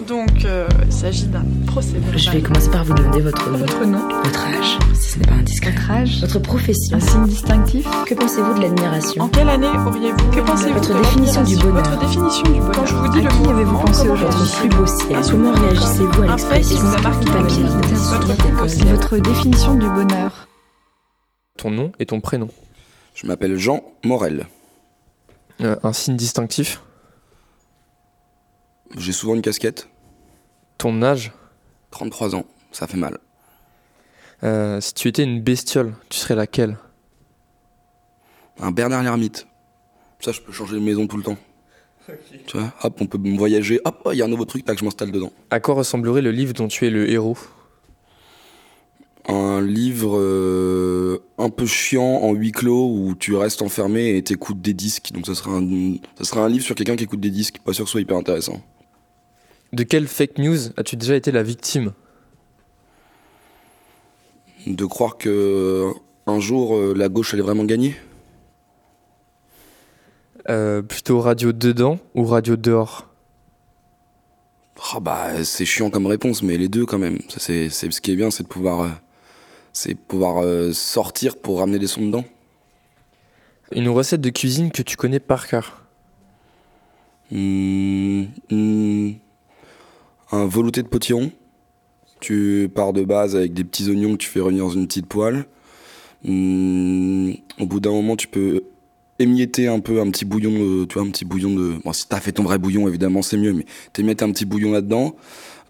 Donc, euh, il s'agit d'un procès verbal. Je vais commencer par vous demander votre nom, Votre nom, votre âge, si ce n'est pas indiscret, votre âge, votre profession. un signe distinctif. Que pensez-vous de En l'admiration quelle année auriez-vous Que pensez-vous Votre de définition du bonheur. Votre définition du bonheur. Quand je vous dis À le qui mot avez-vous pensé comment aujourd'hui réagissez-vous plus beau ciel Comment réagissez-vous à l'expression vous a marqué papier, votre Votre. Votre définition du bonheur. Ton nom et ton prénom. Je m'appelle Jean Morel. Euh, un signe distinctif. J'ai souvent une casquette. Ton âge. 33 ans, ça fait mal. Euh, si tu étais une bestiole, tu serais laquelle? Un Bernard l'ermite. Ça, je peux changer de maison tout le temps. Tu vois, hop, on peut voyager. Hop, il y a un nouveau truc, tac, je m'installe dedans. À quoi ressemblerait le livre dont tu es le héros? Un livre euh, un peu chiant en huis clos où tu restes enfermé et t'écoutes des disques. Donc ça serait un, ça serait un livre sur quelqu'un qui écoute des disques. Pas sûr que ce soit hyper intéressant. De quelle fake news as-tu déjà été la victime? De croire que un jour euh, la gauche allait vraiment gagner? Euh, Plutôt radio dedans ou radio dehors? Ah bah c'est chiant comme réponse, mais les deux quand même. Ça, c'est, c'est ce qui est bien, c'est de pouvoir, euh, c'est pouvoir euh, sortir pour ramener des sons dedans. Une recette de cuisine que tu connais par cœur? Hmm, hmm, un velouté de potiron. Tu pars de base avec des petits oignons que tu fais revenir dans une petite poêle. Hmm, au bout d'un moment, tu peux émietter un peu un petit bouillon de, tu vois, un petit bouillon de. Bon, si t'as fait ton vrai bouillon, évidemment, c'est mieux, mais t'émiettes un petit bouillon là-dedans.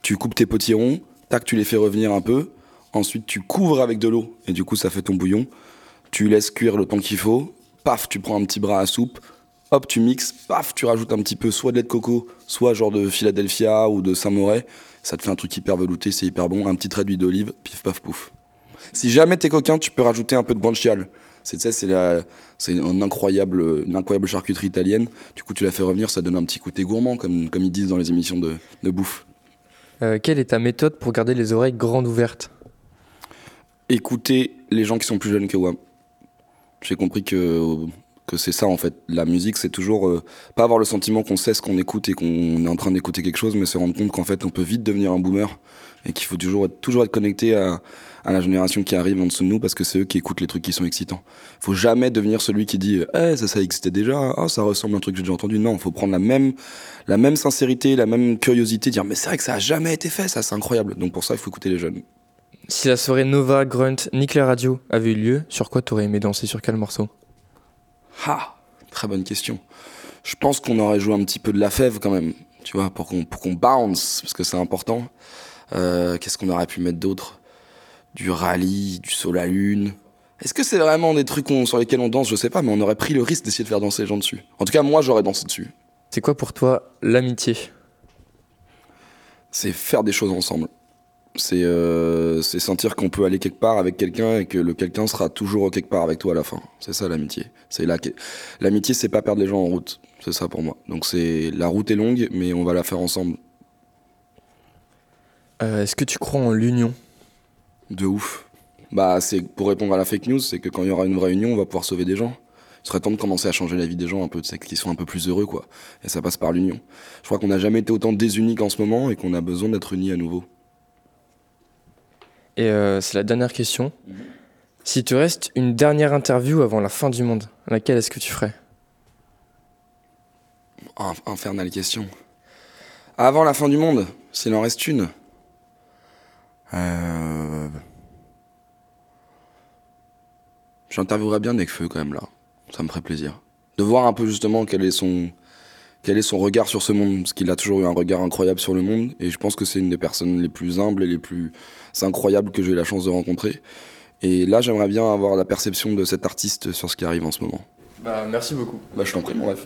Tu coupes tes potirons, tac, tu les fais revenir un peu. Ensuite, tu couvres avec de l'eau et du coup, ça fait ton bouillon. Tu laisses cuire le temps qu'il faut. Paf, tu prends un petit bras à soupe. Hop, tu mixes, paf, tu rajoutes un petit peu soit de lait de coco, soit genre de Philadelphia ou de Saint-Moré. Ça te fait un truc hyper velouté, c'est hyper bon. Un petit trait d'huile d'olive, pif paf pouf. Si jamais t'es coquin, tu peux rajouter un peu de guanciale. C'est c'est une incroyable, une incroyable charcuterie italienne. Du coup, tu la fais revenir, ça donne un petit côté gourmand, comme, comme ils disent dans les émissions de, de bouffe. Euh, Quelle est ta méthode pour garder les oreilles grandes ouvertes? Écouter les gens qui sont plus jeunes que moi. J'ai compris que, que c'est ça en fait. La musique, c'est toujours euh, pas avoir le sentiment qu'on sait ce qu'on écoute et qu'on est en train d'écouter quelque chose, mais se rendre compte qu'en fait, on peut vite devenir un boomer et qu'il faut toujours être, toujours être connecté à, à la génération qui arrive en dessous de nous parce que c'est eux qui écoutent les trucs qui sont excitants. Faut jamais devenir celui qui dit eh ça ça existait déjà, ah ça ressemble à un truc que j'ai déjà entendu. Non, faut prendre la même la même sincérité, la même curiosité, dire mais c'est vrai que ça a jamais été fait, ça c'est incroyable. Donc pour ça il faut écouter les jeunes. Si la soirée Nova, Grunt, Nick radio avait eu lieu, sur quoi t'aurais aimé danser Sur quel morceau? Ah, très bonne question. Je pense qu'on aurait joué un petit peu de la fève quand même, tu vois, pour qu'on pour qu'on bounce parce que c'est important. Euh, Qu'est-ce qu'on aurait pu mettre d'autre? Du rallye, du saut à la lune. Est-ce que c'est vraiment des trucs sur lesquels on danse? Je sais pas, mais on aurait pris le risque d'essayer de faire danser les gens dessus. En tout cas, moi, j'aurais dansé dessus. C'est quoi pour toi l'amitié? C'est faire des choses ensemble. C'est euh, c'est sentir qu'on peut aller quelque part avec quelqu'un et que le quelqu'un sera toujours quelque part avec toi à la fin. C'est ça l'amitié. C'est la l'amitié, c'est pas perdre les gens en route. C'est ça pour moi. Donc c'est la route est longue, mais on va la faire ensemble. Euh, Est-ce que tu crois en l'union? De ouf. Bah c'est pour répondre à la fake news, c'est que quand il y aura une vraie union, on va pouvoir sauver des gens. Il serait temps de commencer à changer la vie des gens un peu, sais, qu'ils soient un peu plus heureux quoi. Et ça passe par l'union. Je crois qu'on n'a jamais été autant désunis qu'en ce moment et qu'on a besoin d'être unis à nouveau. Et euh, c'est la dernière question. Si tu restes une dernière interview avant la fin du monde, laquelle est-ce que tu ferais? Inf- Infernale question. Avant la fin du monde, s'il en reste une? Euh... J'interviewerais bien Nekfeu quand même là. Ça me ferait plaisir. De voir un peu justement quel est son, quel est son regard sur ce monde. Parce qu'il a toujours eu un regard incroyable sur le monde. Et je pense que c'est une des personnes les plus humbles et les plus incroyables que j'ai eu la chance de rencontrer. Et là, j'aimerais bien avoir la perception de cet artiste sur ce qui arrive en ce moment. Bah merci beaucoup. Bah, je t'en prie, mon rêve.